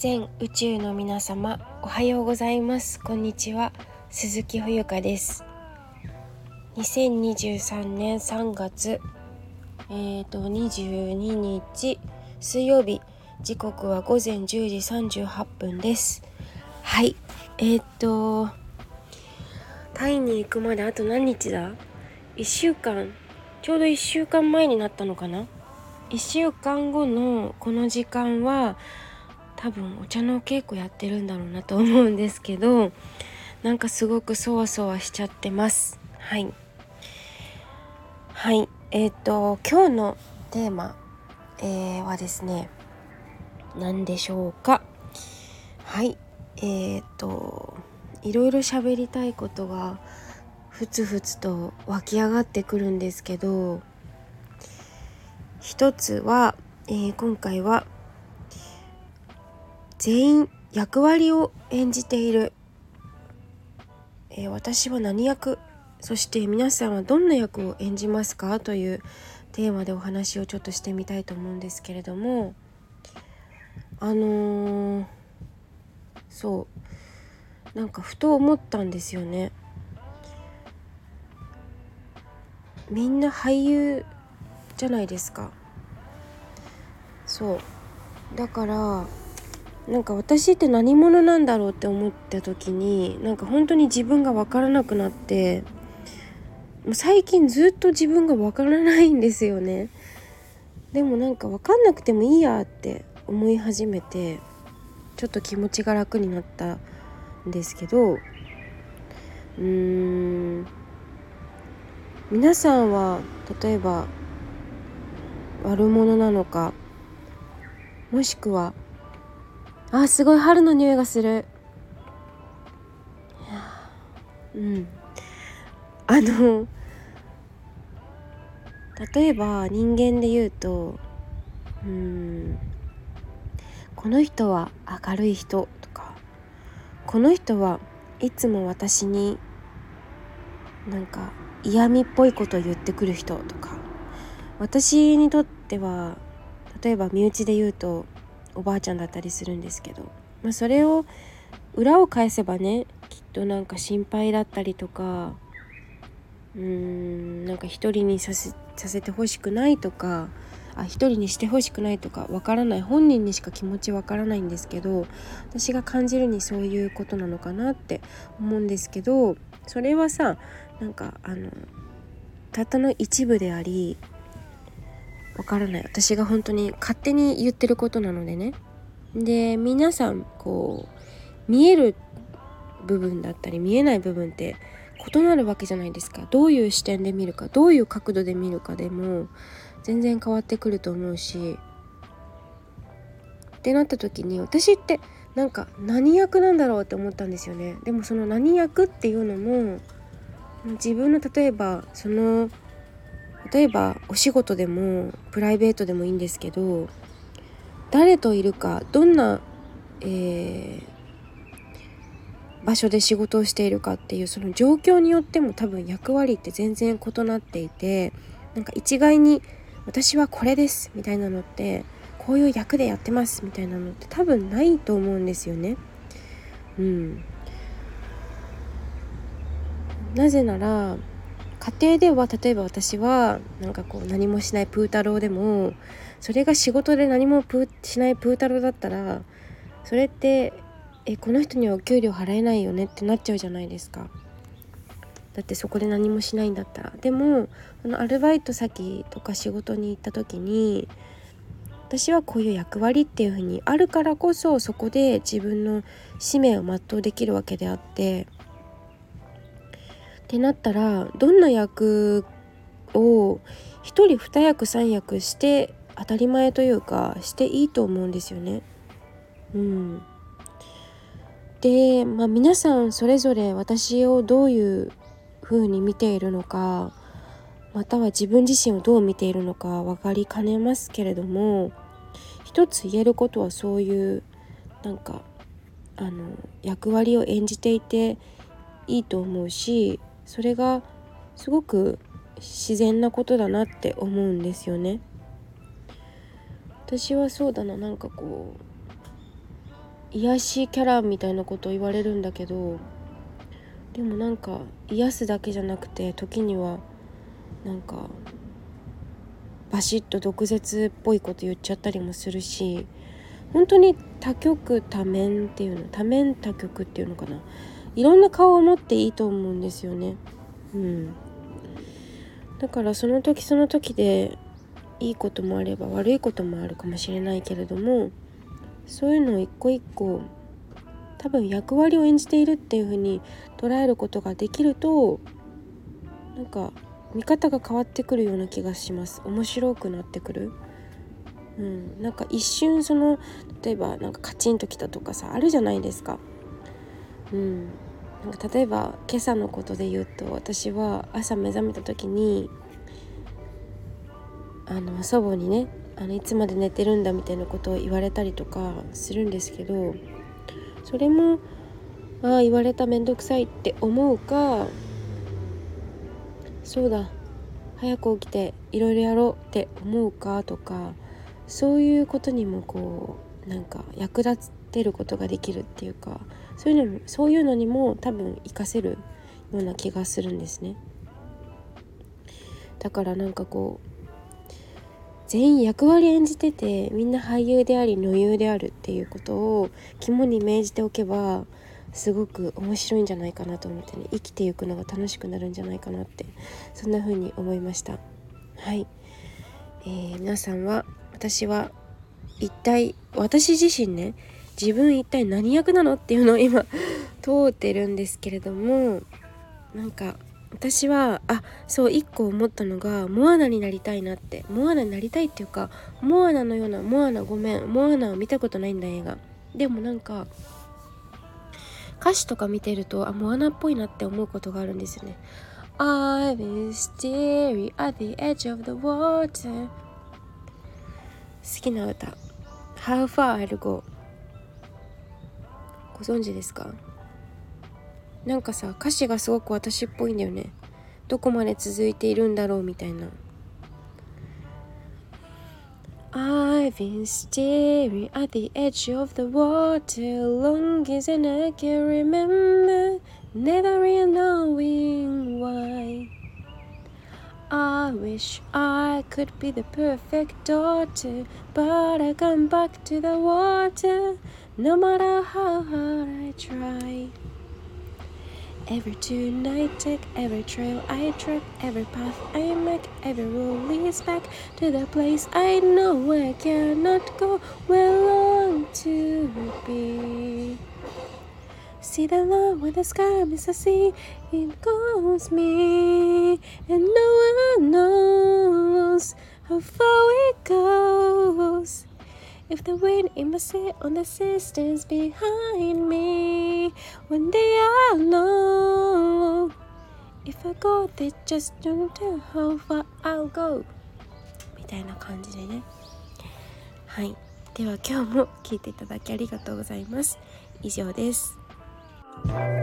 全宇宙の皆様おはようございます。こんにちは。鈴木冬香です。2023年3月えーと22日水曜日。時刻は午前10時38分です。はい。えーとタイに行くまであと何日だ？1週間。ちょうど1週間前になったのかな？1週間後のこの時間は多分お茶の稽古やってるんだろうなと思うんですけどなんかすごくそわそわしちゃってます。はい。はい。えっ、ー、と今日のテーマ、えー、はですね何でしょうか。はい。えっ、ー、といろいろ喋りたいことがふつふつと湧き上がってくるんですけど一つは、えー、今回は全員役割を演じている、えー、私は何役そして皆さんはどんな役を演じますか？というテーマでお話をちょっとしてみたいと思うんですけれども。あのー、そう。なんかふと思ったんですよね。みんな俳優じゃないですか。そう。だからなんか私って何者なんだろうって思った時になんか本当に自分が分からなくなってもう最近ずっと自分が分からないんですよね。でもなんか分かんなくてもいいやって思い始めてちょっと気持ちが楽になったんですけどうーん皆さんは例えば悪者なのかもしくはあすごい春の匂いがする。うん。あの例えば人間で言うとうんこの人は明るい人とかこの人はいつも私になんか嫌味っぽいことを言ってくる人とか私にとっては例えば身内で言うとおばあちゃんだったりするんですけど、まあ、それを裏を返せばねきっとなんか心配だったりとかうーんなんか一人にさせさせてほしくないとかあ一人にしてほしくないとかわからない本人にしか気持ちわからないんですけど私が感じるにそういうことなのかなって思うんですけどそれはさなんかあのたったの一部でありわからない。私が本当に勝手に言ってることなのでね。で皆さんこう見える部分だったり見えない部分って異なるわけじゃないですか。どういう視点で見るかどういう角度で見るかでも全然変わってくると思うし。ってなった時に私ってなんか何役なんだろうって思ったんですよね。でもその何役っていうのも自分の例えばその例えばお仕事でもプライベートでもいいんですけど誰といるかどんな、えー、場所で仕事をしているかっていうその状況によっても多分役割って全然異なっていてなんか一概に私はこれですみたいなのってこういう役でやってますみたいなのって多分ないと思うんですよね。うん、なぜなら家庭では例えば私はなんかこう何もしないプー太郎でもそれが仕事で何もしないプー太郎だったらそれってえこの人にはお給料払えないよね？ってなっちゃうじゃないですか。だってそこで何もしないんだったらでもあのアルバイト先とか仕事に行った時に私はこういう役割っていう風にあるからこそそこで自分の使命を全うできるわけであってってなったらどんな役を1人2役3役して当たり前というかしていいと思うんですよね。うん、で、まあ、皆さんそれぞれ私をどういう風に見ているのかまたは自分自身をどう見ているのか分かりかねますけれども一つ言えることはそういうなんかあの役割を演じていていいと思うしそれがすごく自然なことだなって思うんですよね。私はそうだななんかこう癒しキャラみたいなことを言われるんだけどでもなんか癒すだけじゃなくて時にはなんかバシッと毒舌っぽいこと言っちゃったりもするし本当に多極多面っていうの多面多極っていうのかないろんな顔を持っていいと思うんですよね。うん、だからその時その時でいいこともあれば悪いこともあるかもしれないけれどもそういうのを一個一個多分役割を演じているっていう風に捉えることができるとなんか見方が変わってくるような気がします面白くなってくる。うん、なんか一瞬その例えばなんかカチンときたとかさあるじゃないですか。うん、なんか例えば今朝のことで言うと私は朝目覚めた時にあの祖母にねあのいつまで寝てるんだみたいなことを言われたりとかするんですけどそれもああ言われた面倒くさいって思うかそうだ早く起きていろいろやろうって思うかとかそういうことにもこうなんか役立つてることができるっていうかそういうのそういうのにも多分活かせるような気がするんですね。だからなんかこう全員役割演じててみんな俳優であり女優であるっていうことを肝に銘じておけばすごく面白いんじゃないかなと思ってね生きていくのが楽しくなるんじゃないかなってそんな風に思いましたはい、えー、皆さんは私は一体私自身ね自分一体何役なのっていうのを今 通ってるんですけれどもなんか私はあそう一個思ったのがモアナになりたいなって。モアナになりたいっていうかモアナのようなモアナごめんモアナを見たことないんだ映画。でもなんか歌詞とか見てるとあモアナっぽいなって思うことがあるんですよね。I've been staring at the edge of the water 好きな歌。How far I'll go ご存知ですかなんかさ歌詞がすごく私っぽいんだよねどこまで続いているんだろうみたいな I've been staring at the edge of the water long as I can remember never really knowing why I wish I could be the perfect daughter, but I come back to the water no matter how hard I try. Every tune I take, every trail I track, every path I make, every road leads back to the place I know I cannot go, where long to be. See the line where the sky meets the sea, it calls me, and no one knows how far it goes. If the wind in my sail on the sisters behind me, one day I'll know. If I go, they just don't tell how far I'll go. みたいな感じでね。はい。では今日も聞いていただきありがとうございます。以上です。Bye.